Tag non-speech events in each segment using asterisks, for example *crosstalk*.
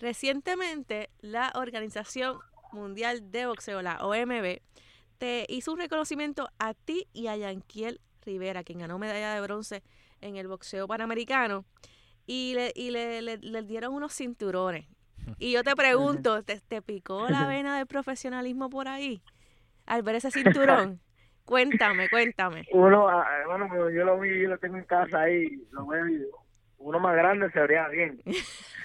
Recientemente, la Organización Mundial de Boxeo, la OMB, te hizo un reconocimiento a ti y a Yanquiel Rivera, quien ganó medalla de bronce en el boxeo panamericano, y le, y le, le- le dieron unos cinturones. *laughs* Y yo te pregunto, ¿te, te picó la *laughs* vena del profesionalismo por ahí? Al ver ese cinturón. *laughs* Cuéntame, cuéntame. Uno, ah, bueno, yo lo vi, yo lo tengo en casa ahí, lo veo y uno más grande se vería bien.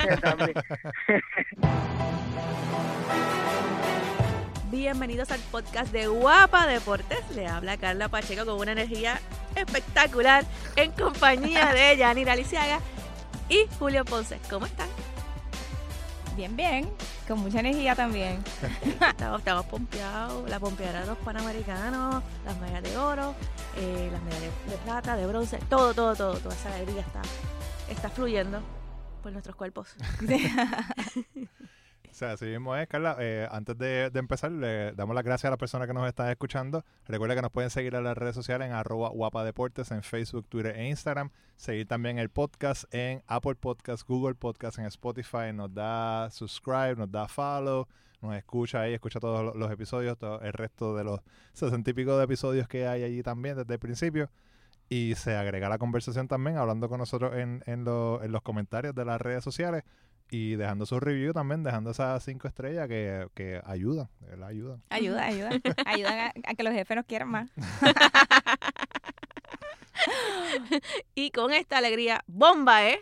*laughs* Bienvenidos al podcast de Guapa Deportes. Le habla Carla Pacheco con una energía espectacular en compañía de *laughs* Yanira Lisiaga y Julio Ponce. ¿Cómo están? Bien, bien, con mucha energía también. Estamos, estamos pompeados. La pompeadera de los panamericanos, las medallas de oro, eh, las medallas de plata, de bronce, todo, todo, todo. Toda esa alegría está, está fluyendo por nuestros cuerpos. *laughs* *laughs* O sea, así mismo es, Carla. Eh, antes de, de empezar, le damos las gracias a las personas que nos están escuchando. Recuerda que nos pueden seguir en las redes sociales en arroba guapadeportes en Facebook, Twitter e Instagram. Seguir también el podcast en Apple Podcast, Google Podcast, en Spotify. Nos da subscribe, nos da follow, nos escucha ahí, escucha todos los, los episodios, todo el resto de los sesenta y pico de episodios que hay allí también desde el principio. Y se agrega a la conversación también, hablando con nosotros en, en, lo- en los comentarios de las redes sociales y dejando su review también, dejando esas cinco estrellas que, que ayudan, de verdad ayudan. Ayuda, ayuda. *laughs* Ayudan a, a que los jefes nos quieran más. *laughs* Y con esta alegría bomba, ¿eh?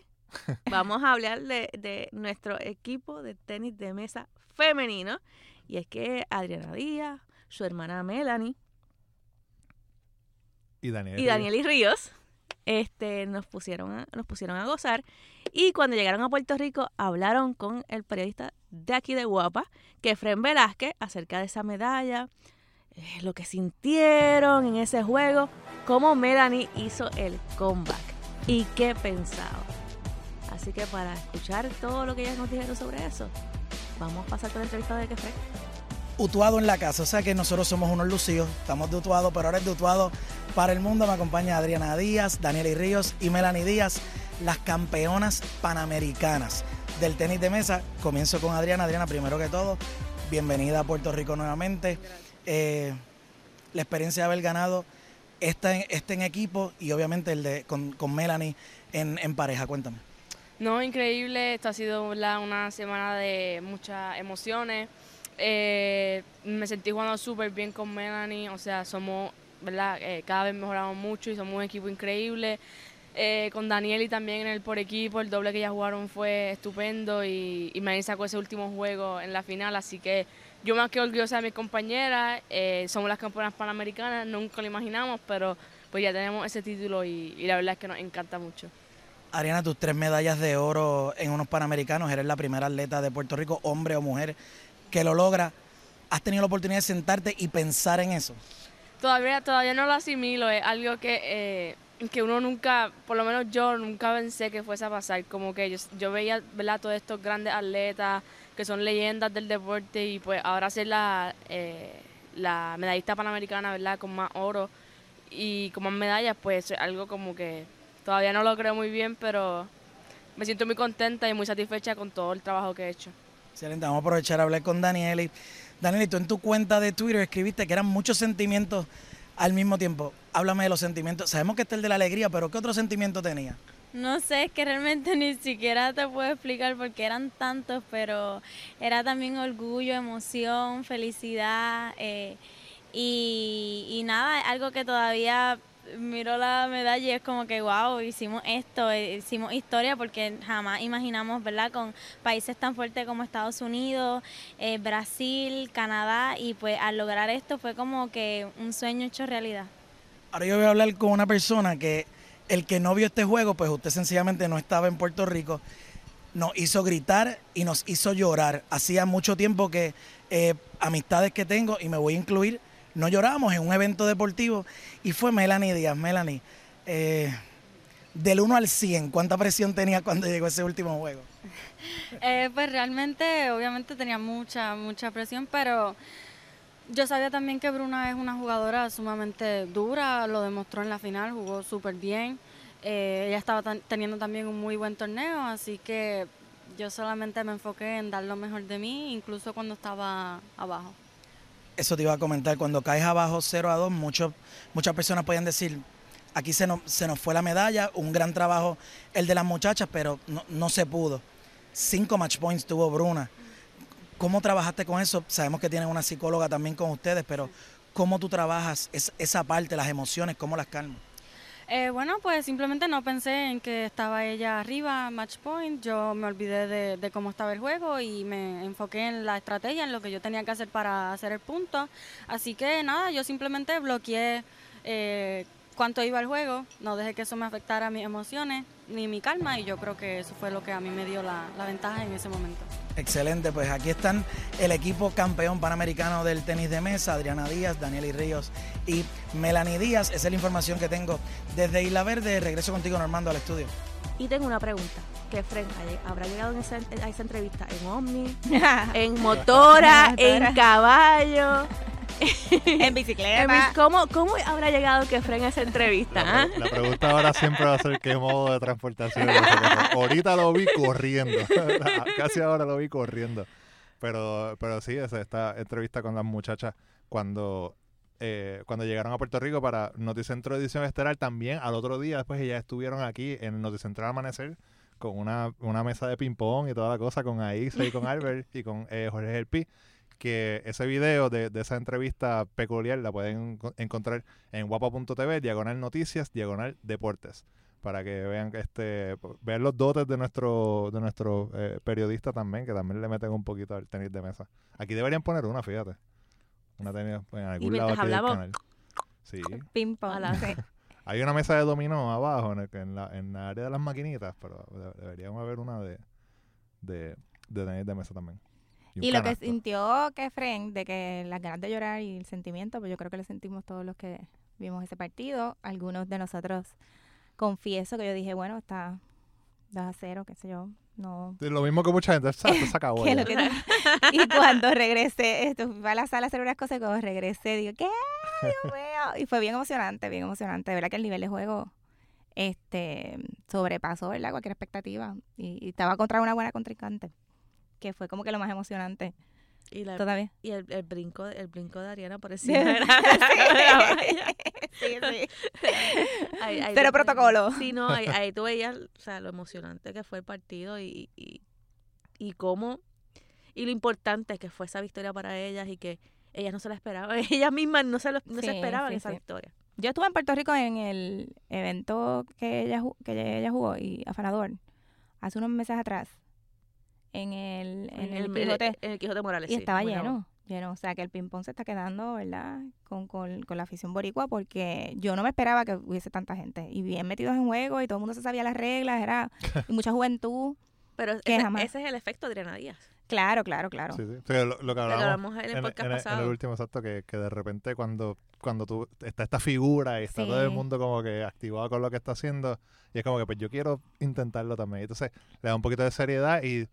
Vamos a hablar de, de nuestro equipo de tenis de mesa femenino. Y es que Adriana Díaz, su hermana Melanie Y Daniel. y Danieli Ríos este, nos, pusieron a, nos pusieron a gozar. Y cuando llegaron a Puerto Rico, hablaron con el periodista de aquí de Guapa, que Fren Velázquez, acerca de esa medalla, eh, lo que sintieron en ese juego, cómo Melanie hizo el comeback y qué pensaba. Así que para escuchar todo lo que ellas nos dijeron sobre eso, vamos a pasar con la entrevista de Kefre. Utuado en la casa, o sea que nosotros somos unos lucidos, estamos de Utuado, pero ahora es de Utuado para el mundo. Me acompaña Adriana Díaz, Daniela Ríos y Melanie Díaz, las campeonas panamericanas del tenis de mesa. Comienzo con Adriana. Adriana, primero que todo, bienvenida a Puerto Rico nuevamente. Eh, la experiencia de haber ganado este, este en equipo y obviamente el de con, con Melanie en, en pareja, cuéntame. No, increíble. Esto ha sido una semana de muchas emociones. Eh, me sentí jugando súper bien con Melanie. O sea, somos, ¿verdad? Eh, cada vez mejoramos mucho y somos un equipo increíble. Eh, con Danieli también en el por equipo, el doble que ya jugaron fue estupendo y, y Melanie sacó ese último juego en la final. Así que yo más que orgullosa de mis compañeras, somos las campeonas panamericanas, nunca lo imaginamos, pero pues ya tenemos ese título y, y la verdad es que nos encanta mucho. Ariana, tus tres medallas de oro en unos Panamericanos, eres la primera atleta de Puerto Rico, hombre o mujer, que lo logra. ¿Has tenido la oportunidad de sentarte y pensar en eso? Todavía, todavía no lo asimilo, es algo que, eh, que uno nunca, por lo menos yo nunca pensé que fuese a pasar. Como que yo, yo veía ¿verdad? todos estos grandes atletas que son leyendas del deporte y pues ahora ser la, eh, la medallista panamericana ¿verdad? con más oro y con más medallas, pues es algo como que todavía no lo creo muy bien, pero me siento muy contenta y muy satisfecha con todo el trabajo que he hecho. Excelente, vamos a aprovechar a hablar con Danieli. Danieli, tú en tu cuenta de Twitter escribiste que eran muchos sentimientos al mismo tiempo. Háblame de los sentimientos. Sabemos que está el de la alegría, pero ¿qué otro sentimiento tenía? No sé, es que realmente *laughs* ni siquiera te puedo explicar porque eran tantos, pero era también orgullo, emoción, felicidad eh, y, y nada, algo que todavía miro la medalla y es como que wow, hicimos esto, eh, hicimos historia porque jamás imaginamos, ¿verdad? Con países tan fuertes como Estados Unidos, eh, Brasil, Canadá y pues al lograr esto fue como que un sueño hecho realidad. Ahora yo voy a hablar con una persona que el que no vio este juego, pues usted sencillamente no estaba en Puerto Rico, nos hizo gritar y nos hizo llorar. Hacía mucho tiempo que eh, amistades que tengo, y me voy a incluir, no llorábamos en un evento deportivo y fue Melanie Díaz. Melanie, eh, del 1 al 100, ¿cuánta presión tenía cuando llegó ese último juego? *laughs* Eh, pues realmente, obviamente tenía mucha, mucha presión, pero yo sabía también que Bruna es una jugadora sumamente dura, lo demostró en la final, jugó súper bien. Eh, ella estaba teniendo también un muy buen torneo, así que Yo solamente me enfoqué en dar lo mejor de mí, incluso cuando estaba abajo. Eso te iba a comentar, cuando caes abajo 0 a 2, muchos, muchas personas pueden decir, aquí se nos, se nos fue la medalla, un gran trabajo el de las muchachas, pero no, no se pudo. Cinco match points tuvo Bruna. ¿Cómo trabajaste con eso? Sabemos que tienen una psicóloga también con ustedes, pero ¿cómo tú trabajas es- esa parte, las emociones, cómo las calmas? Eh, bueno, pues simplemente no pensé en que estaba ella arriba, match point. Yo me olvidé de, cómo estaba el juego y me enfoqué en la estrategia, en lo que yo tenía que hacer para hacer el punto. Así que nada, yo simplemente bloqueé eh, cuánto iba el juego, no dejé que eso me afectara mis emociones ni mi calma y yo creo que eso fue lo que a mí me dio la, la ventaja en ese momento. Excelente, pues aquí están el equipo campeón panamericano del tenis de mesa, Adriana Díaz, Daniel Ríos y Melanie Díaz. Esa es la información que tengo desde Isla Verde. Regreso contigo, Normando, al estudio. Y tengo una pregunta. ¿Qué Fren ha- habrá llegado en esa- a esa entrevista? ¿En Omni? *laughs* ¿En motora? ¿En caballo? En *laughs* En bicicleta. bis- ¿Cómo, ¿Cómo habrá llegado que Fren a esa entrevista? La, ah? pre- la pregunta ahora siempre va a ser qué modo de transportación. es. Ahorita lo vi corriendo. *laughs* Casi ahora lo vi corriendo. Pero, pero sí, esa- esta entrevista con las muchachas cuando, eh, cuando llegaron a Puerto Rico para Noticentro Edición Estelar, también al otro día después ellas estuvieron aquí en Noticentro al Amanecer con una, una mesa de ping-pong y toda la cosa con Aisa y con *laughs* Albert y con eh, Jorge Gelpi que ese video de, de esa entrevista peculiar la pueden enco- encontrar en guapa.tv, diagonal noticias, diagonal deportes, para que vean que este vean los dotes de nuestro de nuestro eh, periodista también, que también le meten un poquito al tenis de mesa. Aquí deberían poner una, fíjate. Una tenis en algún lado mientras aquí del hablamos- canal. Sí. Ping pong. *laughs* Hay una mesa de dominó abajo en, el, en, la, en la área de las maquinitas, pero de- deberíamos haber una de, de, de tenis de mesa también. Y lo que sintió Kefren de que las ganas de llorar y el sentimiento, pues yo creo que lo sentimos todos los que vimos ese partido. Algunos de nosotros, confieso que yo dije, bueno, está 2 a 0, qué sé yo, no. Lo mismo que mucha gente, se, se acabó. *laughs* que que y cuando regresé, esto, fui a la sala a hacer unas cosas y cuando regresé, digo, ¿qué? Dios *laughs* mío. Y fue bien emocionante, bien emocionante. De verdad que el nivel de juego este sobrepasó, ¿verdad? Cualquier expectativa. Y, y estaba contra una buena contrincante, que fue como que lo más emocionante Y, la- todavía. y el, el brinco, el brinco de Ariana por *laughs* encima de la. Sí, sí. *laughs* *laughs* Ahí- ahí Cero tú- protocolo. Sí, no, ahí, ahí tú veías o sea, lo emocionante que fue el partido y, y, y cómo, y lo importante que fue esa victoria para ellas y que ellas no se la esperaban, ellas mismas no se, lo- no se esperaban sí, esa sí. victoria. Yo estuve en Puerto Rico en el evento que ella, que ella jugó y afanador hace unos meses atrás en el, en el, Quijote. en el Quijote Morales, Y sí, estaba lleno, lleno. O sea, que el ping-pong se está quedando, ¿verdad? Con, con, con la afición boricua, porque yo no me esperaba que hubiese tanta gente. Y bien metidos en juego, y todo el mundo se sabía las reglas, era *laughs* y mucha juventud. Pero que ese, jamás- ese es el efecto de Adriana Díaz. Claro, claro, claro. Sí, sí. O sea, lo, lo que hablamos en el en, podcast en- en pasado. el último exacto, que, que de repente cuando, cuando tú está esta figura y está todo el mundo como que activado con lo que está haciendo, y es como que pues yo quiero intentarlo también. Entonces le da un poquito de seriedad y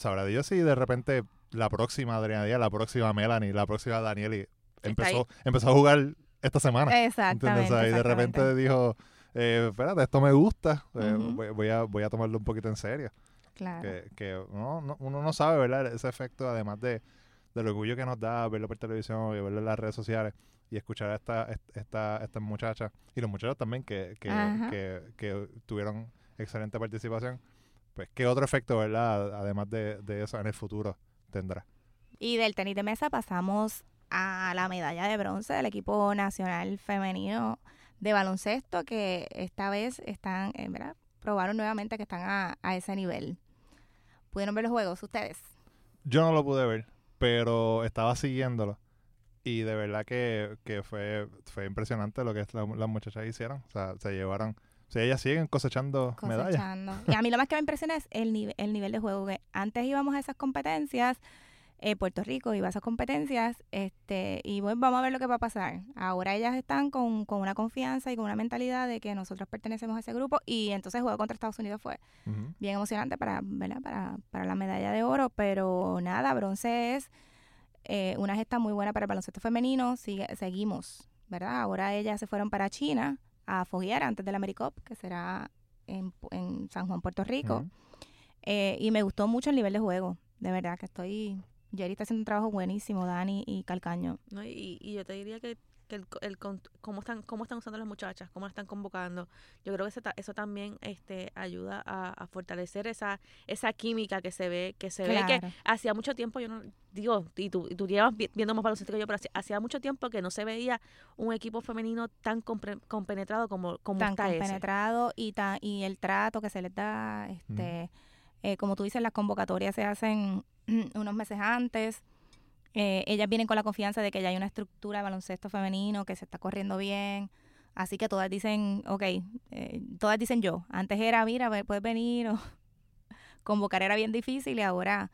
sabrá Dios si de repente la próxima Adriana Díaz, la próxima Melanie, la próxima Danieli empezó, empezó a jugar esta semana. Exactamente. Y de repente dijo, eh, espérate, esto me gusta, eh, voy, voy a, voy a tomarlo un poquito en serio. Claro. Que, que uno, no, uno no sabe, ¿verdad? Ese efecto, además de, del orgullo que nos da verlo por televisión y verlo en las redes sociales y escuchar a esta, est- esta, estas muchachas y los muchachos también que, que, que tuvieron excelente participación. Pues, ¿qué otro efecto, verdad? Además de, de eso en el futuro tendrá? Y del tenis de mesa pasamos a la medalla de bronce del equipo nacional femenino de baloncesto, que esta vez están, eh, ¿verdad? Probaron nuevamente que están a, a ese nivel. ¿Pudieron ver los juegos ustedes? Yo no lo pude ver, pero estaba siguiéndolo. Y de verdad que, que fue, fue impresionante lo que la- las muchachas hicieron. O sea, se llevaron... O sea, ellas siguen cosechando, medallas. Y a mí lo más que me impresiona es el, nive- el nivel de juego. Que antes íbamos a esas competencias, eh, Puerto Rico iba a esas competencias, este, y bueno, vamos a ver lo que va a pasar. Ahora ellas están con, con una confianza y con una mentalidad de que nosotros pertenecemos a ese grupo, y entonces el juego contra Estados Unidos fue bien emocionante para, ¿verdad? para, para la medalla de oro, pero nada, bronce es eh, una gesta muy buena para el baloncesto femenino, sigue, seguimos, ¿verdad? Ahora ellas se fueron para China a foguear antes del AmeriCup, que será en, en San Juan, Puerto Rico. Eh, y me gustó mucho el nivel de juego. De verdad que estoy... Jerry está haciendo un trabajo buenísimo, Dani y Calcaño. ¿no? Y, y yo te diría que, que el, co- el con- cómo están cómo están usando las muchachas, cómo las están convocando. Yo creo que eso, ta- eso también este ayuda a, a fortalecer esa esa química que se ve que se ve que hacía mucho tiempo yo no digo y tú, y tú llevas vi- viendo más baloncesto que yo pero hacía, hacía mucho tiempo que no se veía un equipo femenino tan compre- compenetrado como como tan está ese. compenetrado y tan y el trato que se les da este eh, como tú dices las convocatorias se hacen *clears throat* unos meses antes Eh, ellas vienen con la confianza de que ya hay una estructura de baloncesto femenino que se está corriendo bien así que todas dicen ok eh, todas dicen yo antes era mira puedes venir o *laughs* convocar era bien difícil y ahora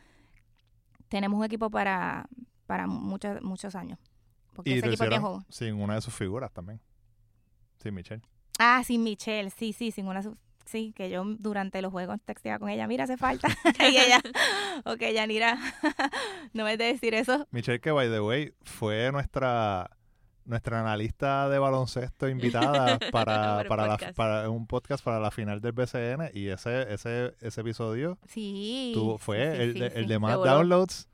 tenemos un equipo para para muchos muchos años porque Y ese lo equipo hicieron sin una de sus figuras también. Sí, Michelle. Ah, sin Michelle, sí, sí, sin una... su- Sí, que yo durante los juegos texteaba con ella, mira, hace falta. *laughs* *laughs* y ella, ok, Yanira, *laughs* no me de decir eso. Michelle, que by the way, fue nuestra nuestra analista de baloncesto invitada para, Para para, un la- podcast. para un podcast para la final del BCN y ese ese ese episodio Sí. tuvo, sí, fue sí, el, sí, de, el sí. de más downloads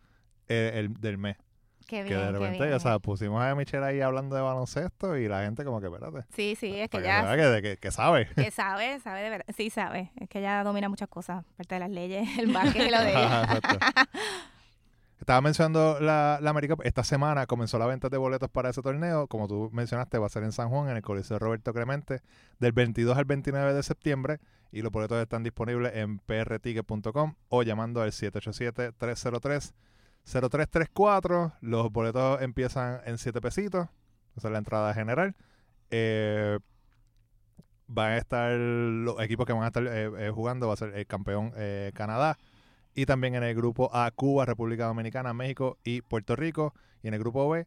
eh, el del mes. Qué que bien, de qué repente, bien. o sea, pusimos a Michelle ahí hablando de baloncesto y la gente como que, espérate. Sí, sí, es que que ya que, que, que sabe. que sabe, sabe de verdad. Sí, sabe. Es que ella domina muchas cosas, parte de las leyes, el básquet y lo *laughs* de ella. *laughs* Estaba mencionando la, la América. Esta semana comenzó la venta de boletos para ese torneo. Como tú mencionaste, va a ser en San Juan, en el Coliseo Roberto Clemente, del 22 al 29 de septiembre. Y los boletos están disponibles en prticket.com o llamando al 787-303-0334. Los boletos empiezan en 7 pesitos. Esa es la entrada general. Eh, van a estar los equipos que van a estar eh, eh, jugando. Va a ser el campeón eh, Canadá. Y también en el grupo A, Cuba, República Dominicana, México y Puerto Rico. Y en el grupo B,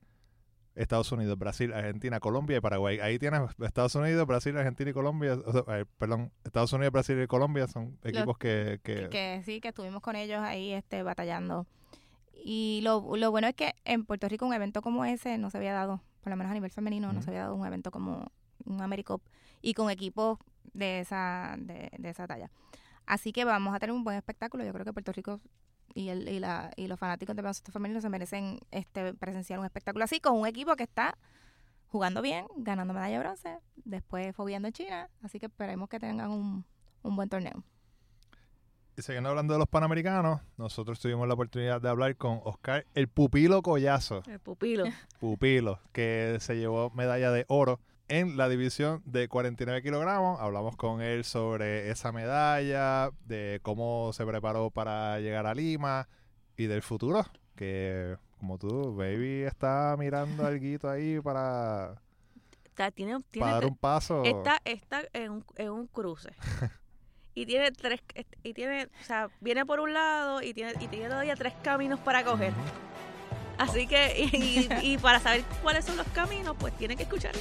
Estados Unidos, Brasil, Argentina, Colombia y Paraguay. Ahí tienes Estados Unidos, Brasil, Argentina y Colombia. o sea, eh, perdón, Estados Unidos, Brasil y Colombia son equipos que, que, que, que sí, que estuvimos con ellos ahí este, batallando. Y lo, lo bueno es que en Puerto Rico un evento como ese no se había dado, por lo menos a nivel femenino, no se había dado un evento como un AmeriCup y con equipos de esa, de, de esa talla. Así que vamos a tener un buen espectáculo. Yo creo que Puerto Rico y, el, y, la, y los fanáticos de baloncesto femenino se merecen este presenciar un espectáculo así con un equipo que está jugando bien, ganando medalla de bronce, después fobiando en China. Así que esperemos que tengan un, un buen torneo. Y siguiendo hablando de los Panamericanos, nosotros tuvimos la oportunidad de hablar con Oscar el Pupilo Collazo. El pupilo. *laughs* Pupilo, que se llevó medalla de oro en la división de 49 kilogramos. Hablamos con él sobre esa medalla, de cómo se preparó para llegar a Lima y del futuro. Que, como tú, Baby está mirando *laughs* algo ahí para, Está- tiene, tiene para dar un paso. Está, está en, un, en un cruce. *laughs* Y tiene tres, y tiene, o sea, viene por un lado y tiene, y tiene todavía tres caminos para coger. Así que, y, para saber cuáles son los caminos, pues tiene que escuchar.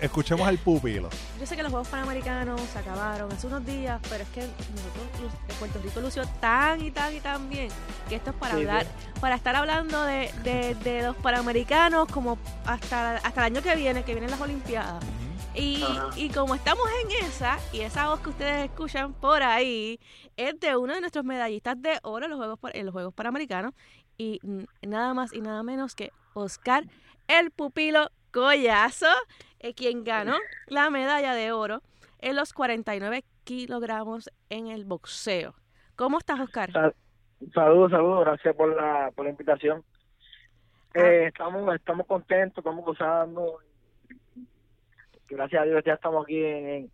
Escuchemos al Pupilo. Yo sé que los Juegos Panamericanos se acabaron hace unos días, pero es que nosotros, Puerto Rico lució tan y tan y tan bien que esto es para Sí, hablar, para estar hablando de, de, de los Panamericanos como hasta, hasta el año que viene, que vienen las Olimpiadas. Y como estamos en esa, y esa voz que ustedes escuchan por ahí, es de uno de nuestros medallistas de oro en los Juegos, en los Juegos Panamericanos, y nada más y nada menos que Oscar el Pupilo Collazo, eh, quien ganó la medalla de oro en los 49 kilogramos en el boxeo. ¿Cómo estás, Oscar? Sal- Saludos, saludos, gracias por la, por la invitación. Eh, estamos, estamos contentos, estamos gozando. Gracias a Dios ya estamos aquí en,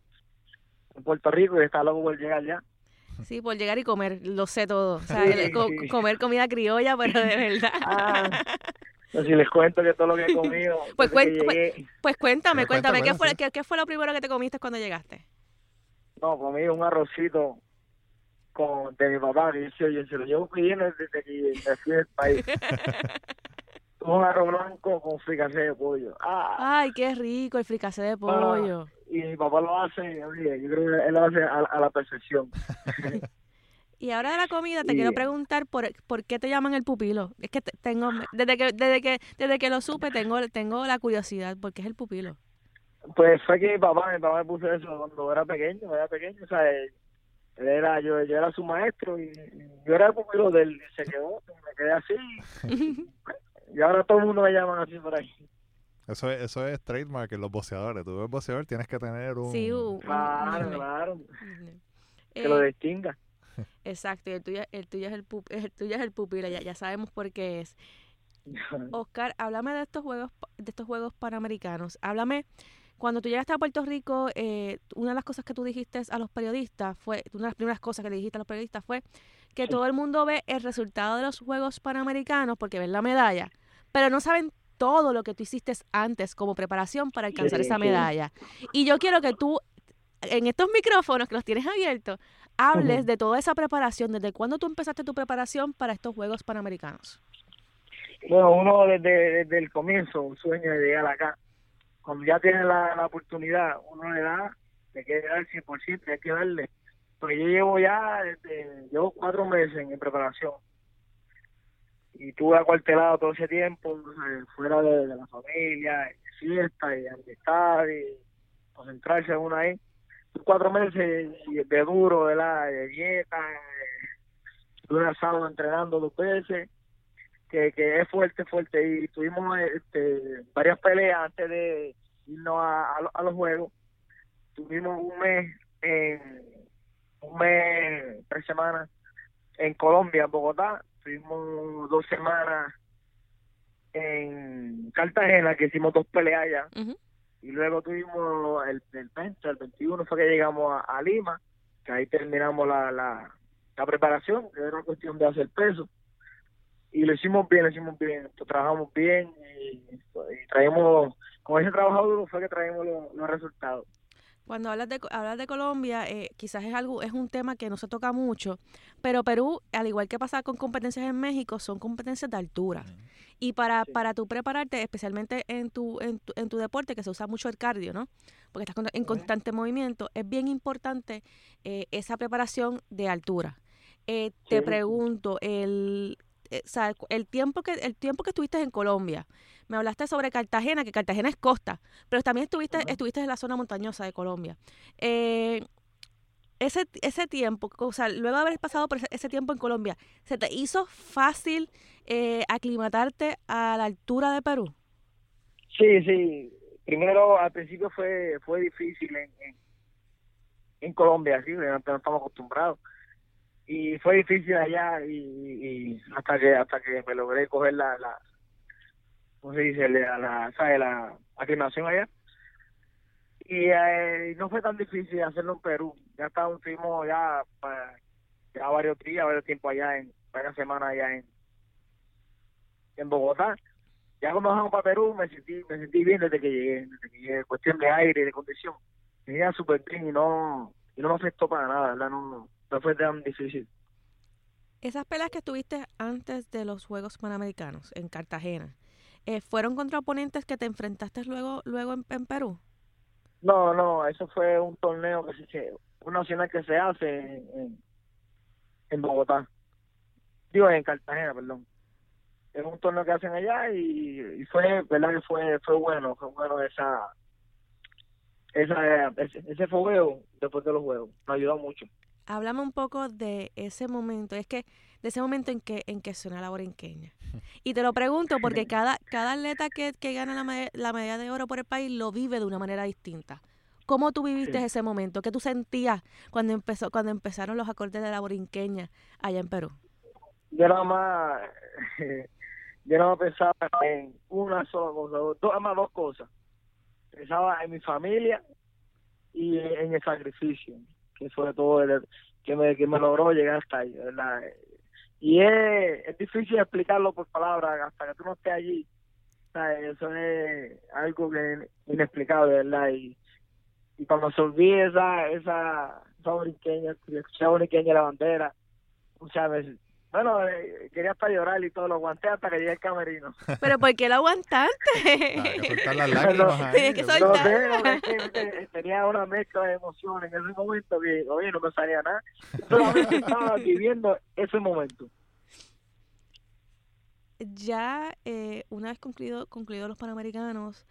en Puerto Rico y está loco por llegar ya. Sí, por llegar y comer, lo sé todo. O sea, Sí, el- co- sí. comer comida criolla, pero de verdad. Ah, si les cuento que todo lo que he comido, *laughs* Pues cuen- pues- Pues cuéntame, Pero cuéntame, ¿qué cuéntame, fue, sí. qué, qué fue lo primero que te comiste cuando llegaste? no, comí un arrocito con de mi papá, que yo, yo se lo llevo pidiendo desde que me fui del país. *laughs* un arroz blanco con fricasé de pollo. Ah, Ay, qué rico el fricasé de pollo. y mi papá lo hace, oye, yo creo que él lo hace a, a la perfección. *laughs* Y ahora de la comida te Y- quiero preguntar por, por qué te llaman el pupilo. Es que te- tengo desde que desde que desde que lo supe tengo tengo la curiosidad porque es el pupilo. Pues fue que mi papá, mi papá me puso eso cuando era pequeño, era pequeño, o sea, Él era, yo, yo era su maestro y y yo era el pupilo de él. Y se quedó, me quedé así. *laughs* y ahora todo el mundo me llaman así por ahí. Eso es, eso es trademark en los boxeadores. Tú ves boxeador, tienes que tener un... Sí, un- Claro, claro. Que lo Eh, distinga. Exacto, y el tuyo, el tuyo es el, pup- el tuyo es el pupilo, ya, ya sabemos por qué es. *laughs* Oscar, háblame de estos juegos, de estos juegos panamericanos. Háblame, cuando tú llegaste a Puerto Rico, eh, una de las cosas que tú dijiste a los periodistas fue, una de las primeras cosas que le dijiste a los periodistas fue que Sí. todo el mundo ve el resultado de los Juegos Panamericanos porque ven la medalla, pero no saben todo lo que tú hiciste antes como preparación para alcanzar Sí, esa sí. medalla. Y yo quiero que tú, en estos micrófonos que los tienes abiertos, hables de toda esa preparación, desde cuándo tú empezaste tu preparación para estos Juegos Panamericanos. Bueno, uno desde, desde el comienzo sueña de llegar acá. Cuando ya tiene la, la oportunidad, uno le da, le quiere dar 100%, hay que darle. Porque yo llevo ya, desde, llevo cuatro meses en preparación. Y tuve acuartelado todo ese tiempo, fuera de, la familia, de fiesta y amistad, y concentrarse en uno ahí. Cuatro meses de duro. De dieta, de un asado entrenando dos veces que, que es fuerte, fuerte. Y tuvimos este, varias peleas antes de irnos a, a los juegos. Tuvimos un mes, en, un mes, tres semanas en Colombia, en Bogotá. Tuvimos dos semanas en Cartagena, que hicimos dos peleas allá. Y luego tuvimos el, el 20, el 21 fue que llegamos a, a Lima, que ahí terminamos la, la, la preparación, que era cuestión de hacer peso y lo hicimos bien, lo hicimos bien, trabajamos bien y, y traemos, con ese trabajo duro fue que traemos los, los resultados. Cuando hablas de, hablas de Colombia, eh, quizás es algo es un tema que no se toca mucho, pero Perú, al igual que pasa con competencias en México, son competencias de altura. Y para, Sí. para tú prepararte, especialmente en tu, en, tu, en tu deporte, que se usa mucho el cardio, ¿no? Porque estás con- en constante movimiento, es bien importante eh, esa preparación de altura. Eh, te Sí. pregunto, el, eh, o sea, cu- el tiempo que el tiempo que estuviste en Colombia, me hablaste sobre Cartagena, que Cartagena es costa, pero también estuviste estuviste en la zona montañosa de Colombia. Eh, ese, ese tiempo, o sea, luego de haber pasado por ese, ese tiempo en Colombia, ¿se te hizo fácil eh, aclimatarte a la altura de Perú? Sí, sí, primero al principio fue fue difícil en, en, en Colombia, sí, no, no estamos acostumbrados. Y fue difícil allá y, hasta que hasta que me logré coger la, la ¿cómo se dice? La, la, ¿sabe? la aclimación allá. Y eh, no fue tan difícil hacerlo en Perú. Ya estábamos, estuvimos ya, ya varios días, varios tiempo allá, en varias semanas allá en, en Bogotá. Ya cuando bajamos para Perú me sentí, me sentí bien desde que llegué, desde que llegué, cuestión de aire de condición. Me iba súper bien y no, y no me afectó para nada, ¿verdad? No fue tan difícil. Esas peleas que tuviste antes de los Juegos Panamericanos en Cartagena, eh, ¿fueron contra oponentes que te enfrentaste luego, luego en, en Perú? No, no, eso fue un torneo que se, se- un nacional que se hace en, en, Bogotá. Digo, en Cartagena, perdón. Es un torneo que hacen allá y, y fue, verdad que fue, fue bueno, fue bueno esa, esa, ese, ese fogueo después de los juegos. Nos ayudó mucho. Háblame un poco de ese momento, es que de ese momento en que en que suena la borinqueña. *laughs* Y te lo pregunto porque cada cada atleta que, que gana la, la medalla de oro por el país lo vive de una manera distinta. ¿Cómo tú viviste Sí. ese momento? ¿Qué tú sentías cuando empezó cuando empezaron los acordes de la borinqueña allá en Perú? Yo nada más, *laughs* yo nada más pensaba en una sola cosa, dos, nada más dos cosas. Pensaba en mi familia y en el sacrificio, que fue todo el, que me, que me logró llegar hasta ahí, ¿verdad? Y es, es difícil explicarlo por palabras hasta que tú no estés allí. ¿sabes? Eso es algo que es inexplicable, ¿verdad? Y, y cuando se olvide esa, esa, esa borinqueña, esa borinqueña de la bandera, muchas veces. Bueno, eh, quería hasta llorar y todo, lo aguanté hasta que llegué al camerino. *laughs* Pero ¿por qué lo aguantaste? *laughs* Eh, tenía una mezcla de emociones en ese momento que, oye, no me salía nada. Solamente estaba *laughs* viviendo ese momento. ya eh, una vez concluido, concluido los Panamericanos,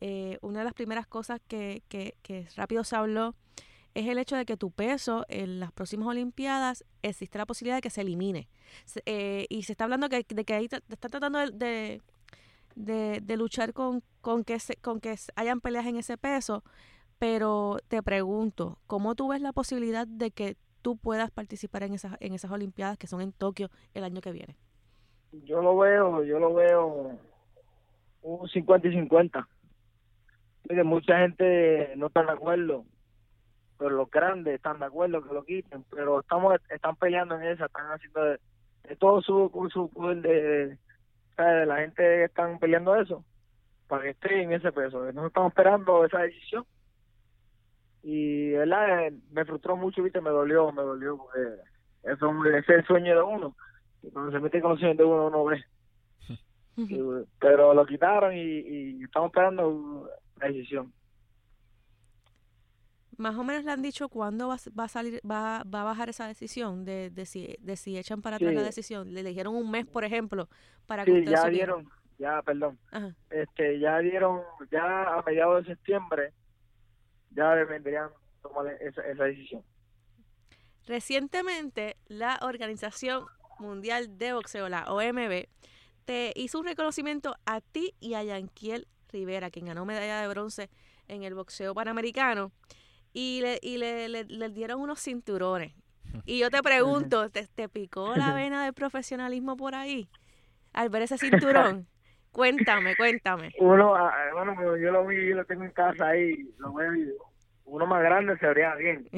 eh, una de las primeras cosas que, que, que rápido se habló es el hecho de que tu peso en las próximas Olimpiadas existe la posibilidad de que se elimine. Eh, y se está hablando que, de que ahí te, están tratando de, de, de- luchar con, con, que se- con que hayan peleas en ese peso, pero te pregunto, ¿cómo tú ves la posibilidad de que tú puedas participar en esas, en esas Olimpiadas que son en Tokio el año que viene? Yo lo veo, yo lo veo un 50 y 50. Mire, mucha gente no está de acuerdo, pero los grandes están de acuerdo que lo quiten, pero estamos están peleando en esa, están haciendo de, de todo su, su poder de, la gente están peleando eso para que esté en ese peso. Nosotros estamos esperando esa decisión y verdad me frustró mucho, viste, me dolió, me dolió porque eso es el sueño de uno. Y cuando se mete con los sueños de uno, uno ve. *laughs* Y, pero lo quitaron y, y estamos esperando la decisión. Más o menos le han dicho cuándo va, va a salir, va, va a bajar esa decisión de, de, si, de si echan para atrás Sí. la decisión. Le dijeron un mes, por ejemplo, para que Sí, ya dieron, ya, perdón, Ajá. este, ya dieron, ya a mediados de septiembre, ya vendrían tomar esa, esa decisión. Recientemente, la Organización Mundial de Boxeo, la OMB, te hizo un reconocimiento a ti y a Yanquiel Rivera, quien ganó medalla de bronce en el boxeo panamericano, y le, y le, le- le dieron unos cinturones. *laughs* Y yo te pregunto, ¿te, te picó la *laughs* vena del profesionalismo por ahí al ver ese cinturón? *laughs* Cuéntame, cuéntame. Uno, ah, bueno, pero yo lo vi, yo lo tengo en casa ahí, lo veo y uno más grande se vería bien.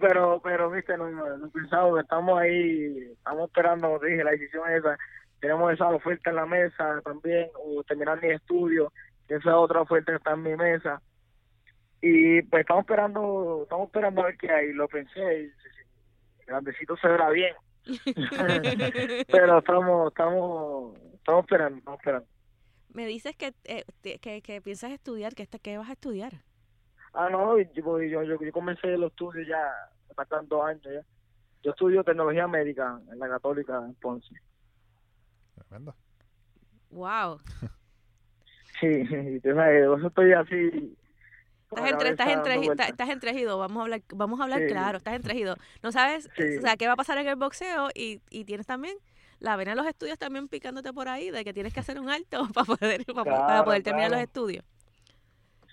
Pero, pero, viste, no, no, no pensaba que estamos ahí, estamos esperando, como te dije, la decisión esa. Tenemos esa oferta en la mesa también, o terminar mi estudio, esa otra oferta está en mi mesa. Y pues estamos esperando, estamos esperando a ver qué hay. Lo pensé, y, grandecito se verá bien. *laughs* pero estamos, estamos, estamos esperando, estamos esperando. Me dices que, eh, que, que piensas estudiar, que, que vas a estudiar. Ah, no, yo, yo, yo, yo comencé los estudios ya, me faltan dos años ya. Yo estudio tecnología médica en la Católica en Ponce. Tremendo. Wow. *laughs* Sí, y tú sabes, yo estoy así. Estás entre, estás, cabeza entre, dando estás, vueltas. estás entregido, vamos a hablar, vamos a hablar Sí. claro, estás entregido. No sabes, Sí. o sea, qué va a pasar en el boxeo y, y tienes también la vena de los estudios también picándote por ahí, de que tienes que hacer un alto *laughs* para poder, para, poder terminar los estudios.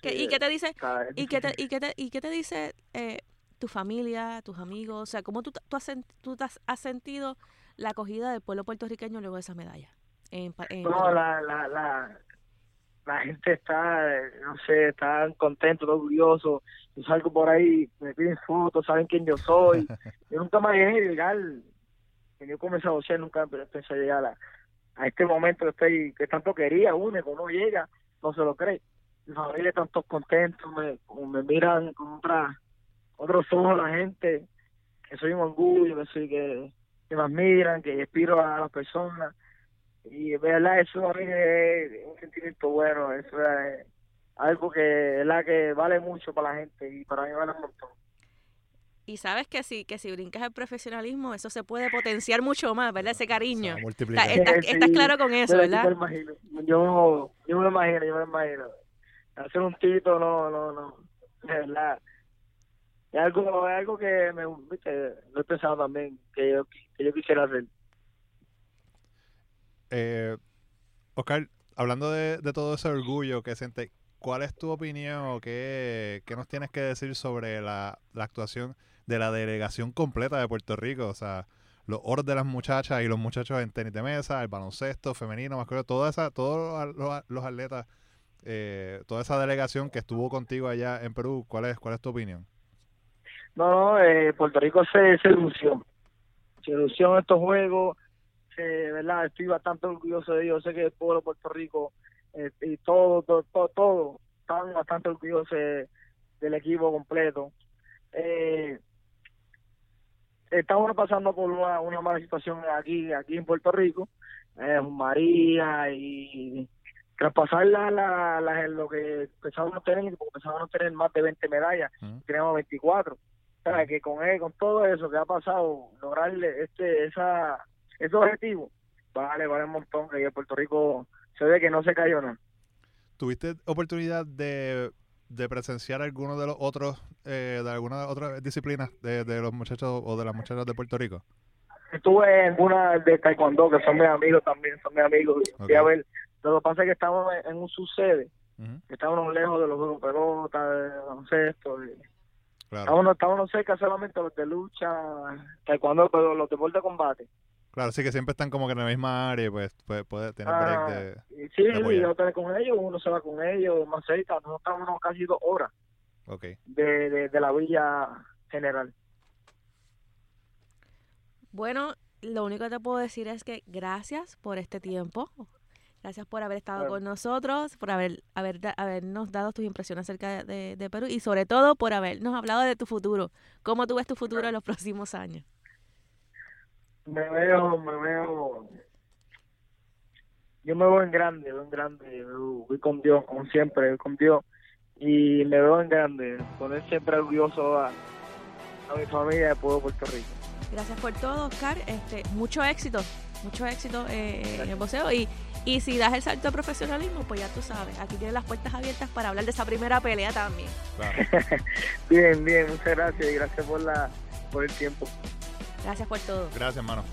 ¿Qué- Sí, ¿Y qué te dice, y qué te, y qué te, y qué te dice eh, tu familia, tus amigos? O sea, ¿cómo tú, tú, has, tú has, has sentido la acogida del pueblo puertorriqueño luego de esa medalla? En, No, la, la, la, la gente está, no sé, están contentos, orgullosos. Yo salgo por ahí, me piden fotos, saben quién yo soy. *laughs* Yo nunca me dejé llegar, que yo comencé a boxear, nunca pensé llegar a, a este momento que estoy, que tanto quería uno, cuando uno llega, no se lo cree. Mi familia están todos contentos, me, me miran con otra, otros ojos la gente, que soy un orgullo, que soy que, que me admiran, que inspiro a las personas y verdad eso a mí es un sentimiento bueno eso es algo que verdad que vale mucho para la gente y para mí vale un montón Y sabes que si, que si brincas el profesionalismo, eso se puede potenciar mucho más, ¿verdad? Ese cariño. A Está- multiplicar. estás, *laughs* Sí, estás sí. claro con eso, Pero yo ¿verdad? me imagino yo yo me lo imagino yo me lo imagino hacer un tito no no no de verdad es algo es algo que me viste lo he pensado también que yo que yo quisiera hacer Eh, Oscar, hablando de, todo ese orgullo que siente, ¿cuál es tu opinión o qué, qué nos tienes que decir sobre la, actuación de la delegación completa de Puerto Rico? O sea, los oros de las muchachas y los muchachos en tenis de mesa, el baloncesto femenino, masculino, toda esa, todos los, atletas, eh, toda esa delegación que estuvo contigo allá en Perú, ¿cuál es, cuál es tu opinión? No, eh, Puerto Rico se, se lució. Se estos juegos. Se, ¿verdad? Estoy bastante orgulloso de ellos. Sé que el pueblo de Puerto Rico eh, y todo, todo, todo, todo, están bastante orgullosos de- del equipo completo. Eh, estamos pasando por una, una mala situación aquí aquí en Puerto Rico. Eh, María y traspasar la, la, la- lo que pensábamos tener, porque pensábamos tener más de 20 medallas Ujú. tenemos 24. O sea, que con él, con todo eso que ha pasado, lograrle este esa ese objetivo, vale, vale un montón, que en Puerto Rico se ve que no se cayó nada. ¿Tuviste oportunidad de de presenciar alguno de los otros, eh, de alguna otra disciplina de, de los muchachos o de las muchachas de Puerto Rico? Estuve en una de taekwondo, que son mis amigos también, son mis amigos. y fui a Ok. ver. Lo que pasa es que estamos en, un subsede, Ujú, estábamos lejos de los juegos de pelota, de baloncesto. Claro, Estábamos, estábamos cerca solamente los de lucha, taekwondo, pero los deportes de combate. Claro, sí que siempre están como que en la misma área y pues puede, puede tener Ah, break de... y sí, de yo con ellos, uno se va con ellos, más cerca. Nosotros estamos casi dos horas Ok. de, de, de la villa general. Bueno, lo único que te puedo decir es que gracias por este tiempo. Gracias por haber estado con nosotros, por haber, haber habernos dado tus impresiones acerca de, de Perú y sobre todo por habernos hablado de tu futuro. ¿Cómo tú ves tu futuro en los próximos años? Me veo, me veo. Yo me veo en grande, veo en grande. Voy con Dios, como siempre, voy con Dios. Y me veo en grande, poner siempre orgulloso a, a mi familia de pueblo de Puerto Rico. Gracias por todo, Oscar. Este, mucho éxito, mucho éxito eh, en el boxeo. Y, y si das el salto al profesionalismo, pues ya tú sabes, aquí tienes las puertas abiertas para hablar de esa primera pelea también. Claro. *laughs* Bien, bien, muchas gracias y gracias por la por el tiempo. Gracias por todo. Gracias, hermano.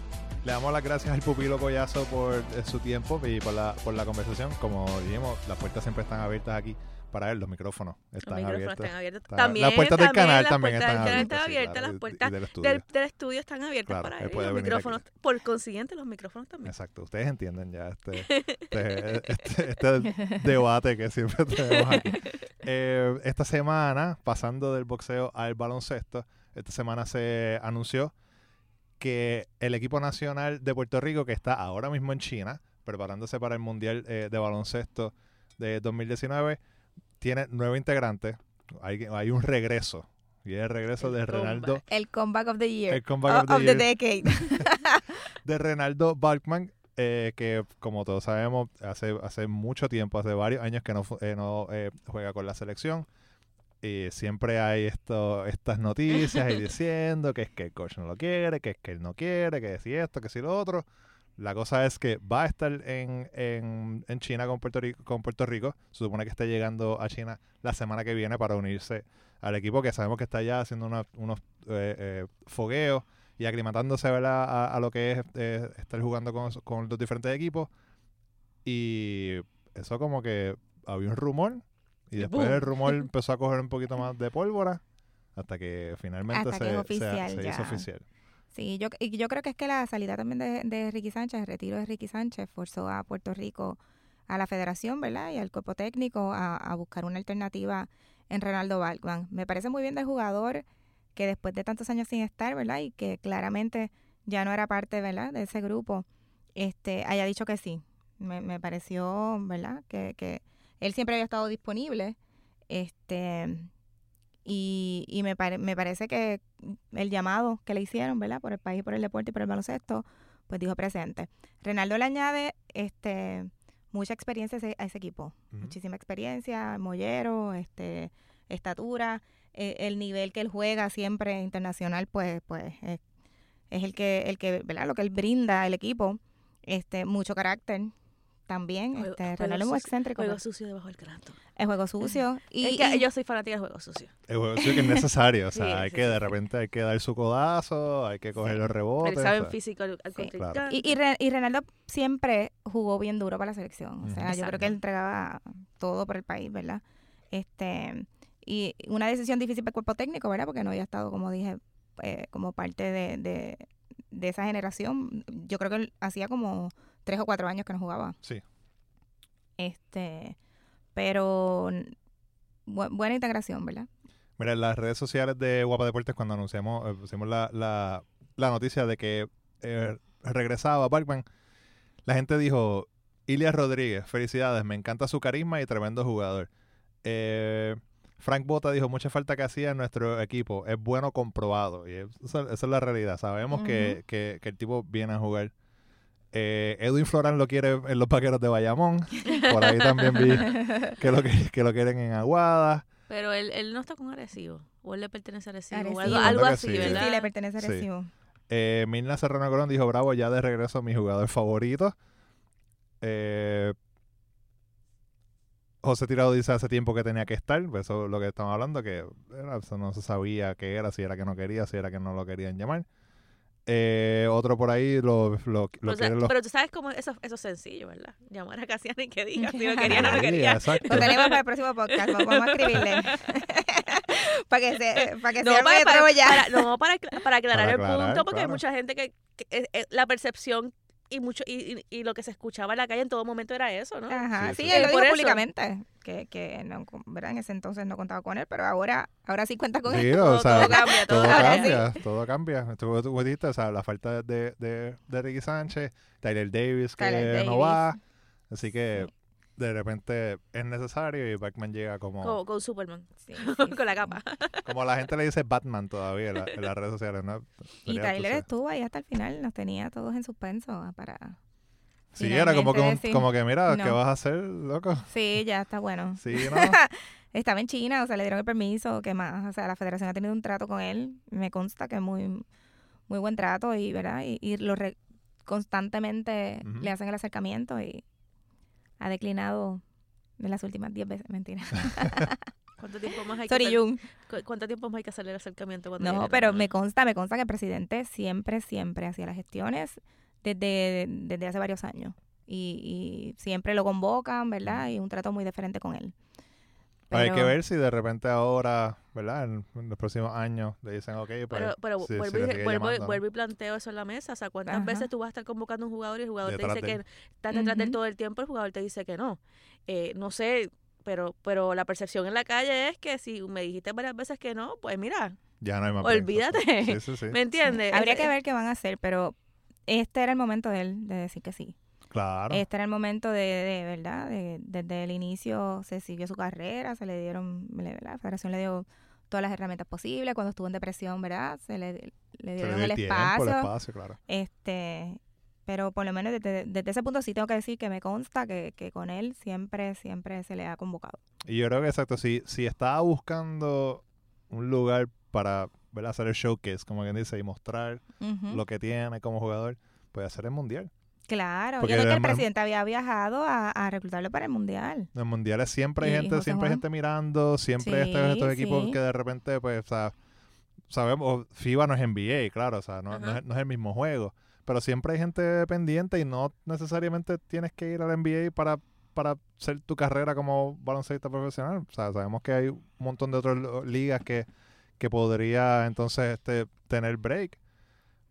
Le damos las gracias al pupilo Collazo por eh, su tiempo y por la, por la conversación. Como dijimos, las puertas siempre están abiertas aquí para él, los micrófonos Los están micrófonos abiertos. están abiertos. También, las puertas del canal también están abiertas, sí, las puertas del estudio. del, del estudio están abiertas Claro, para él Los aquí. micrófonos, por consiguiente, los micrófonos también. Exacto, ustedes entienden ya este, *laughs* este, este- este debate que siempre tenemos aquí. *laughs* Eh, esta semana, pasando del boxeo al baloncesto, esta semana se anunció que el equipo nacional de Puerto Rico, que está ahora mismo en China, preparándose para el Mundial eh, de Baloncesto de 2019, tiene nuevo integrante. Hay, hay un regreso. Y el regreso El de Renaldo. El comeback of the year. el comeback of the of the decade. *laughs* de Renaldo Balkman, eh, que como todos sabemos, hace, hace mucho tiempo, hace varios años que no, eh, no eh, juega con la selección. Y siempre hay esto, estas noticias y diciendo que es que el coach no lo quiere, que es que él no quiere, que si esto, que si lo otro. La cosa es que va a estar en, en, en China con Puerto, Rico, con Puerto Rico. Se supone que está llegando a China la semana que viene para unirse al equipo que sabemos que está ya haciendo una- unos eh, eh, fogueos y aclimatándose. A, a lo que es eh, estar jugando con, con los diferentes equipos. Y eso como que había un rumor y después el rumor *laughs* empezó a coger un poquito más de pólvora hasta que finalmente Hasta se, que se- oficial se hizo oficial. Sí, yo, y yo creo que es que la salida también de, de Ricky Sánchez, el retiro de Ricky Sánchez, forzó a Puerto Rico, a la federación, ¿verdad? Y al cuerpo técnico a, a buscar una alternativa en Ronaldo Balkman. Me parece muy bien del jugador que después de tantos años sin estar, ¿verdad? Y que claramente ya no era parte, ¿verdad? De ese grupo, este, haya dicho que sí. Me, me pareció, ¿verdad? Que, que él siempre había estado disponible. Este, y, y me, pare- me parece que el llamado que le hicieron, ¿verdad? Por el país, por el deporte y por el baloncesto, pues dijo presente. Renaldo le añade este mucha experiencia a ese, equipo. Muchísima experiencia, mollero, este, estatura, eh, el nivel que él juega siempre internacional, pues, pues es, es el que, el que, ¿verdad? Lo que él brinda al equipo. Este, mucho carácter también. Juego- Este, juego es muy sucio- excéntrico. Juego pues. sucio debajo del canto. El juego sucio. Y, es que y- yo soy fanática del juego sucio. El juego sí que es necesario, o *laughs* sea, Sí, hay sí, que sí, de repente hay que dar su codazo, hay que coger los El rebotes. examen o sea, físico al, al. Y, y, Re- y Renaldo siempre jugó bien duro para la selección. O sea, yo creo que él entregaba todo por el país, ¿verdad? Este Y una decisión difícil para el cuerpo técnico, ¿verdad? Porque no había estado, como dije, eh, como parte de, de, de esa generación. Yo creo que él hacía como tres o cuatro años que no jugaba. Sí. Este, pero bu- buena integración, ¿verdad? Mira, en las redes sociales de Guapa Deportes, cuando anunciamos, eh, pusimos la, la, la noticia de que eh, regresaba Parkman, la gente dijo, Ilias Rodríguez, felicidades, me encanta su carisma y tremendo jugador. Eh, Frank Bota dijo, mucha falta que hacía en nuestro equipo, es bueno comprobado. Y esa, esa es la realidad, sabemos que, que- que el tipo viene a jugar. Eh, Edwin Florán lo quiere en los vaqueros de Bayamón, por ahí también vi *laughs* que lo, que, que lo quieren en Aguada. Pero él, él no está con Arecibo. O él le pertenece a Arecibo. O algo, así, sí. ¿verdad? sí, le pertenece a Sí. Arecibo. Eh, Milna Serrano Colón dijo, bravo, ya de regreso mi jugador favorito. Eh, José Tirado dice hace tiempo que tenía que estar, pues eso es lo que estamos hablando, que era, eso no se sabía qué era, si era que no quería, si era que no lo querían llamar. Eh, otro por ahí lo, lo, los... pero tú sabes cómo eso, eso es sencillo, ¿verdad? Llamar a Casiano y que diga si lo *laughs* quería o no lo Sí, quería. exacto. Lo tenemos para el próximo podcast. Vamos a escribirle. *laughs* para que se, para que No, sea para, para, metro ya. para- no, para, para aclarar Para el aclarar, punto, porque hay mucha gente que, que, eh, eh, la percepción y mucho y, y, y lo que se escuchaba en la calle en todo momento era eso, ¿no? Ajá, Sí, sí, sí. él lo dijo públicamente, que, que no, ¿verdad? en ese entonces no contaba con él, pero ahora, ahora sí cuenta con Sí, él. o todo, sea, todo cambia, todo, cambia. todo cambia. Tú, tú o sea, la falta de, de, de Ricky Sánchez, Tyler Davis que Tyler no Davis. va, así que Sí. De repente es necesario y Batman llega como, Con, con Superman, Sí, *laughs* sí, con la capa. como la gente le dice Batman todavía en, la- en las redes sociales, ¿no? Y Tyler estuvo ahí hasta el final, nos tenía todos en suspenso para... Sí, era como que, un- finalmente decir, como que mira, ¿qué vas a hacer, loco? Sí, ya está bueno. Sí, ¿no? *laughs* Estaba en China, o sea, le dieron el permiso, ¿qué más? O sea, la federación ha tenido un trato con él, me consta que es muy, muy buen trato y, ¿verdad? Y, y lo re- constantemente le hacen el acercamiento y ha declinado en las últimas 10 veces, mentira. *laughs* ¿Cuánto tiempo más hay Sorry, que hacer, Jun. cu- ¿Cuánto tiempo más hay que hacer el acercamiento cuando No, pero me consta, me consta que el presidente siempre, siempre hacía las gestiones desde, desde hace varios años. Y, y siempre lo convocan, ¿verdad? Y un trato muy diferente con él. Hay que ver si de repente ahora, ¿verdad? En, en los próximos años le dicen, ok, pues Pero, pero vuelvo, le y, vuelvo, vuelvo y planteo eso en la mesa. O sea, ¿cuántas Ajá. veces tú vas a estar convocando a un jugador y el jugador Detrás te dice que estás detrás de él todo el tiempo, el jugador te dice que no? Eh, no sé, pero pero la percepción en la calle es que si me dijiste varias veces que no, pues mira, Ya no hay más break, olvídate. Sí, sí, sí. ¿me entiendes? Habría Eh, que ver qué van a hacer, pero este era el momento de él de decir que sí. Claro. Este era el momento de, de ¿verdad? De- desde el inicio se siguió su carrera, se le dieron, la federación le dio todas las herramientas posibles. Cuando estuvo en depresión, ¿verdad? Se le, le Se le dieron dio el, tiempo, espacio. el espacio, claro. Este, pero por lo menos desde, desde ese punto sí tengo que decir que me consta que, que con él siempre, siempre se le ha convocado. Y yo creo que exacto, si, si estaba buscando un lugar para ¿verdad? hacer el showcase, como quien dice, y mostrar lo que tiene como jugador, puede hacer el mundial. Claro, Porque yo sé que el presidente había viajado a, a reclutarlo para el mundial. En mundiales siempre hay gente, José siempre hay gente mirando, siempre estos, equipos sí. que de repente, pues, o sea, sabemos, FIBA no es NBA, claro, o sea, no, es, no es el mismo juego, pero siempre hay gente pendiente y no necesariamente tienes que ir al NBA para, para hacer tu carrera como baloncelista profesional. O sea, sabemos que hay un montón de otras ligas que, que podría entonces este, tener break,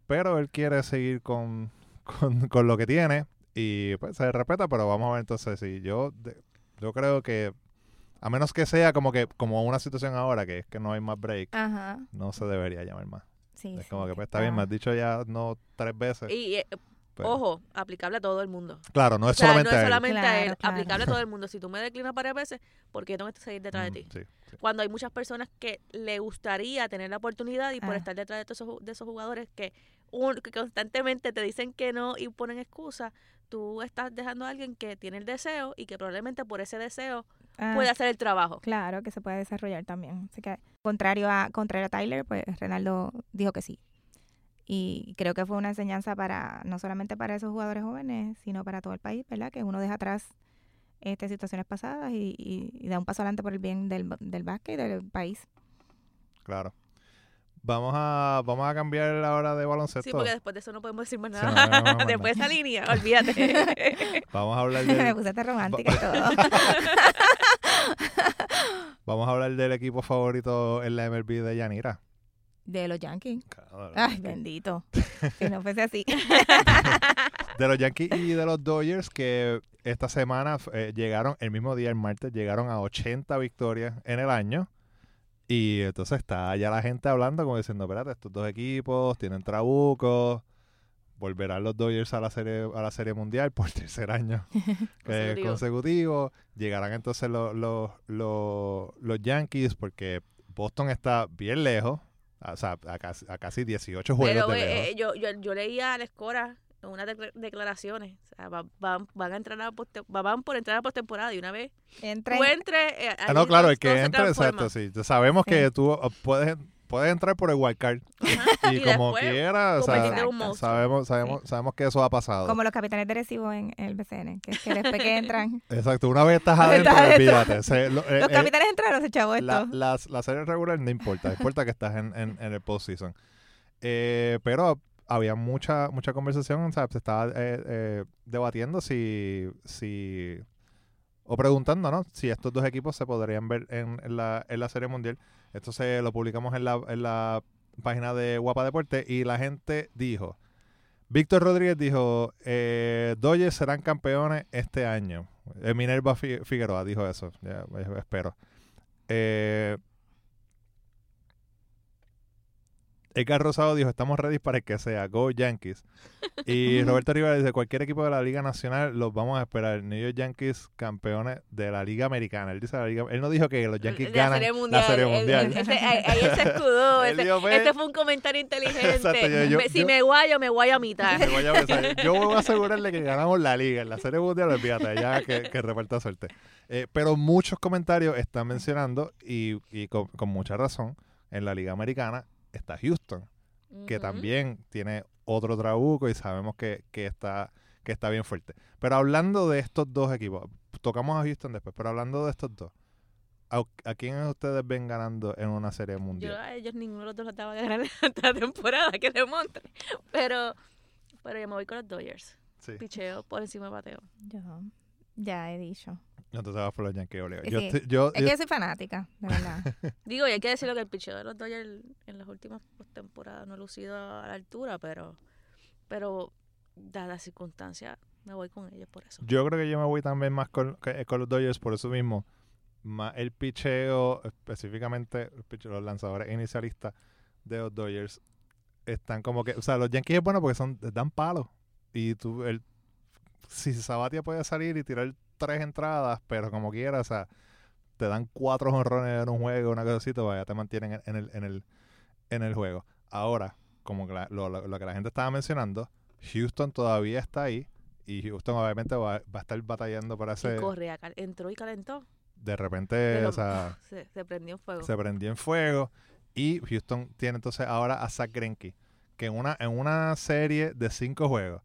pero él quiere seguir con, con, con lo que tiene y pues se respeta, pero vamos a ver entonces si yo, de- yo creo que a menos que sea como que como una situación ahora que es que no hay más break, Ajá. no se debería llamar más. Sí, es sí, como que pues está bien, me has dicho ya no tres veces. Y, eh, pero- ojo, aplicable a todo el mundo. Claro, no O es sea, solamente no es él. solamente a Claro, él, claro. aplicable a todo el *laughs* mundo. Si tú me declinas varias veces, ¿por qué tengo que seguir detrás de Mm, ti? sí, sí. Cuando hay muchas personas que le gustaría tener la oportunidad y por Ah. estar detrás de, todos esos, de esos jugadores que, un- que constantemente te dicen que no y ponen excusas, tú estás dejando a alguien que tiene el deseo y que probablemente por ese deseo Ah, puede hacer el trabajo. Claro, que se puede desarrollar también. Así que, contrario a, contrario a Tyler, pues Renaldo dijo que sí. Y creo que fue una enseñanza para, no solamente para esos jugadores jóvenes, sino para todo el país, ¿verdad? Que uno deja atrás este, situaciones pasadas y, y- y da un paso adelante por el bien del, del básquet y del país. Claro. Vamos a, vamos a cambiar la hora de baloncesto. Sí, porque después de eso no podemos decir más nada. no, no, no, *laughs* no, no. después de esa línea, olvídate. *laughs* Vamos a hablar Me del, puse hasta romántica y todo. *laughs* vamos a hablar del equipo favorito en la MLB de Yanira. De los Yankees. Claro, Ay, bendito. Si no fuese así. de los Yankees y de los Dodgers que esta semana eh, llegaron, el mismo día, el martes, llegaron a 80 victorias en el año. Y entonces está ya la gente hablando como diciendo, espérate, estos dos equipos tienen trabucos, volverán los Dodgers a la serie, a la serie mundial por *laughs* tercer año *laughs* eh, Consecutivo. Llegarán entonces los, los, los, los Yankees porque Boston está bien lejos, o sea, a casi, a casi 18 juegos Pero de eh, lejos. eh, yo, yo, yo leía a la escora unas decla- declaraciones. O sea, va- van, van a entrar a poste- van por entrar a postemporada y una vez Entra tú entres. eh, Ah, no, claro, el que entre, exacto, sí. Ya Sabemos Sí. que tú uh, puedes puedes entrar por el wildcard. Y, Y como después quiera, o sea, convertirte en un monstruo. sabemos, sabemos, sabemos que eso ha pasado. Como los capitanes de Recibo en, el BCN, que, que después que entran. *laughs* Exacto, una vez estás Estás adentro, olvídate. Se- lo- eh, Los eh, capitanes entraron, se chavó esto. la, las- la serie regular no importa, importa que estás en, en, en el postseason. Eh, pero había mucha mucha conversación, se estaba eh, eh, debatiendo si, si, o preguntando, ¿no? Si estos dos equipos se podrían ver en, la, en la Serie Mundial. Esto se lo publicamos en la, en la página de Guapa Deporte y la gente dijo, Víctor Rodríguez dijo, eh, serán campeones este año. Minerva Fi- Figueroa dijo eso, espero. Eh, Edgar Rosado dijo, estamos ready para el que sea, go Yankees. Y *laughs* Roberto Rivera dice, cualquier equipo de la Liga Nacional los vamos a esperar. New York Yankees campeones de la Liga Americana. Él dice la Liga, él no dijo que los Yankees la ganan serie mundial. la Serie Mundial. este- ahí, se escudó. *laughs* Este, este fue un comentario inteligente. Exacto, yo- yo- Me- si yo- me guayo, me guayo a mitad. *laughs* Me. Yo voy a asegurarle que ganamos la liga. En la serie mundial, olvídate, ya que, que reparta suerte. Eh, pero muchos comentarios están mencionando, y, y con, con mucha razón, en la liga americana está Houston, que también tiene otro trabuco y sabemos que, que está que está bien fuerte. Pero hablando de estos dos equipos, tocamos a Houston después, pero hablando de estos dos, ¿a, a quién ustedes ven ganando en una serie Yo mundial? a ellos ninguno de los dos los daba a ganar *laughs* esta temporada que le montre. Pero, pero yo me voy con los Dodgers. Sí. Picheo por encima de bateo. Yo ya he dicho. Entonces vas por los Yankees, obligado. Sí. Yo, estoy- yo- Es que yo soy fanática, de verdad. *laughs* Digo, y hay que decirlo que el picheo de los Dodgers en las últimas temporadas no ha lucido a la altura, pero, pero dadas las circunstancias, me voy con ellos por eso. Yo creo que yo me voy también más con, que- con los Dodgers por eso mismo. Más el picheo, específicamente el picheo, los lanzadores inicialistas de los Dodgers están como que, o sea, los Yankees es bueno porque son dan palos y tú el si Sabatia puede salir y tirar tres entradas, pero como quiera, o sea, te dan cuatro jonrones en un juego, una cosa así, todavía te mantienen en, el en el en el juego. Ahora, como la- lo, lo- lo que la gente estaba mencionando, Houston todavía está ahí y Houston obviamente va, va a estar batallando para Correa cal- entró y calentó. de repente, Pero, o sea, *laughs* se, se prendió en fuego. se prendió en fuego y Houston tiene entonces ahora a Zach Greinke, que en una en una serie de cinco juegos,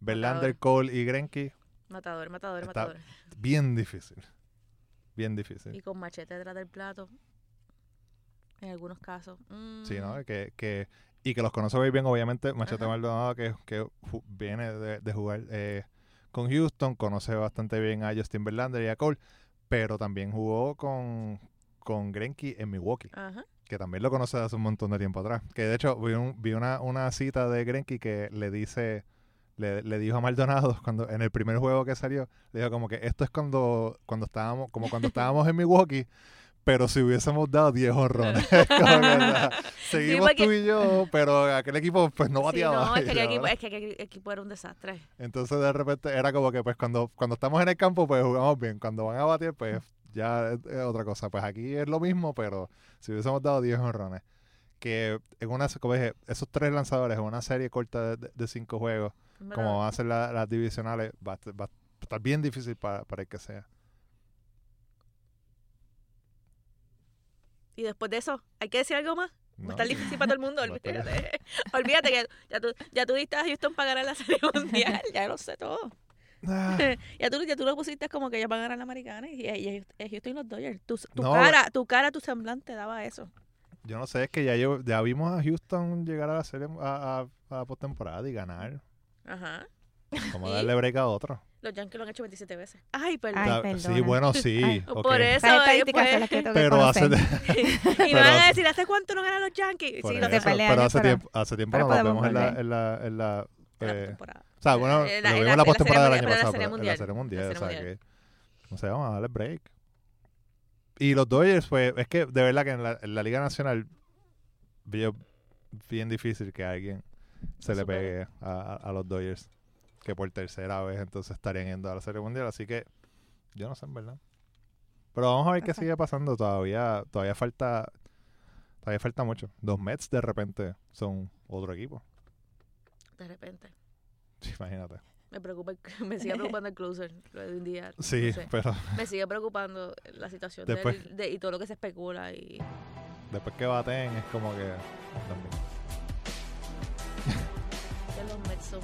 Verlander. Cole y Greinke, Matador, matador, Está- matador. bien difícil. Bien difícil. Y con machete detrás del plato. En algunos casos. Sí, ¿no? Mm, Que, que, y que los conoce muy bien, obviamente, Machete Ajá. Maldonado, que, que viene de, de jugar eh, con Houston, conoce bastante bien a Justin Verlander y a Cole, pero también jugó con, con Greinke en Milwaukee, Ajá. que también lo conoce hace un montón de tiempo atrás. Que de hecho vi, un- vi una, una cita de Greinke que le dice, le, le dijo a Maldonado *laughs* cuando en el primer juego que salió, le dijo como que esto es cuando, cuando estábamos, como cuando *laughs* estábamos en Milwaukee, pero si hubiésemos dado 10 honrones. *laughs* Seguimos porque- tú y yo, pero aquel equipo pues no Sí, bateaba. no, es que, aquel equipo, ahora- es que aquel equipo era un desastre. Entonces de repente era como que pues cuando, cuando estamos en el campo pues jugamos bien. Cuando van a batir pues ya es, otra cosa. Pues aquí es lo mismo, pero si hubiésemos dado 10 honrones. Que en una, como dije, esos tres lanzadores en una serie corta de, de- cinco juegos, verdad. como van a ser la- las divisionales, va a, estar- va a estar bien difícil para, para el que sea. Y después de eso, ¿hay que decir algo más? ¿no? a estar difícil para todo el mundo, *laughs* estar- olvídate. *laughs* olvídate que ya tú, ya tú diste a Houston para ganar la Serie *laughs* Mundial, ya lo sé todo. Ah, Ya tú, ya tú lo pusiste como que ellos van a ganar la Americana y, y, Houston y los Dodgers. Tu, tu No, cara, tu cara, tu semblante daba eso. yo no sé, es que ya, yo, ya vimos a Houston llegar a la serie a, a, a la postemporada y ganar. Ajá. Como *laughs* darle break a otro. Los Yankees lo han hecho 27 veces. Ay, perdón. Ay, perdona. sí, bueno, sí. Ay. Por eso, Esas eh, estadísticas pues, son las que tengo que Pero hace, conocer. *laughs* y *laughs* pero van a hace- decir, ¿hace cuánto no ganan los Yankees? Sí, sé. Se pelean, pero hace pero- tiempo, hace tiempo no nos vemos en la, en la, en la, De la eh, temporada. o sea, bueno, En la- lo en vimos la- en la postemporada del año pasado, en la serie mundial, o sea que, no sé, vamos a darle break. Y los Dodgers, pues, es que de verdad que en la, en la Liga Nacional veo bien difícil que alguien se le pegue a, a- los Dodgers, que por tercera vez entonces estarían yendo a la Serie Mundial, así que yo no sé, en verdad. Pero vamos a ver qué sigue pasando, todavía todavía falta todavía falta mucho. Los Mets de repente son otro equipo, De repente. imagínate. Me preocupa, *laughs* me sigue preocupando el closer, lo de Edwin Díaz, Sí, no sé. pero Me sigue preocupando la situación Después- de, y todo lo que se especula y después que baten es como que... también. Que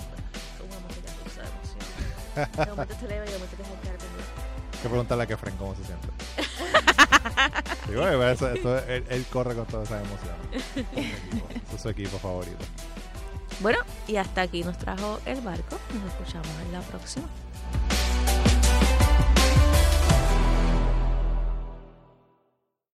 emoción. De momento te y de momento te deja. Hay que preguntarle a Kefren cómo se siente. *laughs* Digo, eso- eso- él, él corre con todas esas emociones. *laughs* Es su equipo favorito. Bueno, y hasta aquí nos trajo el barco. Nos escuchamos en la próxima.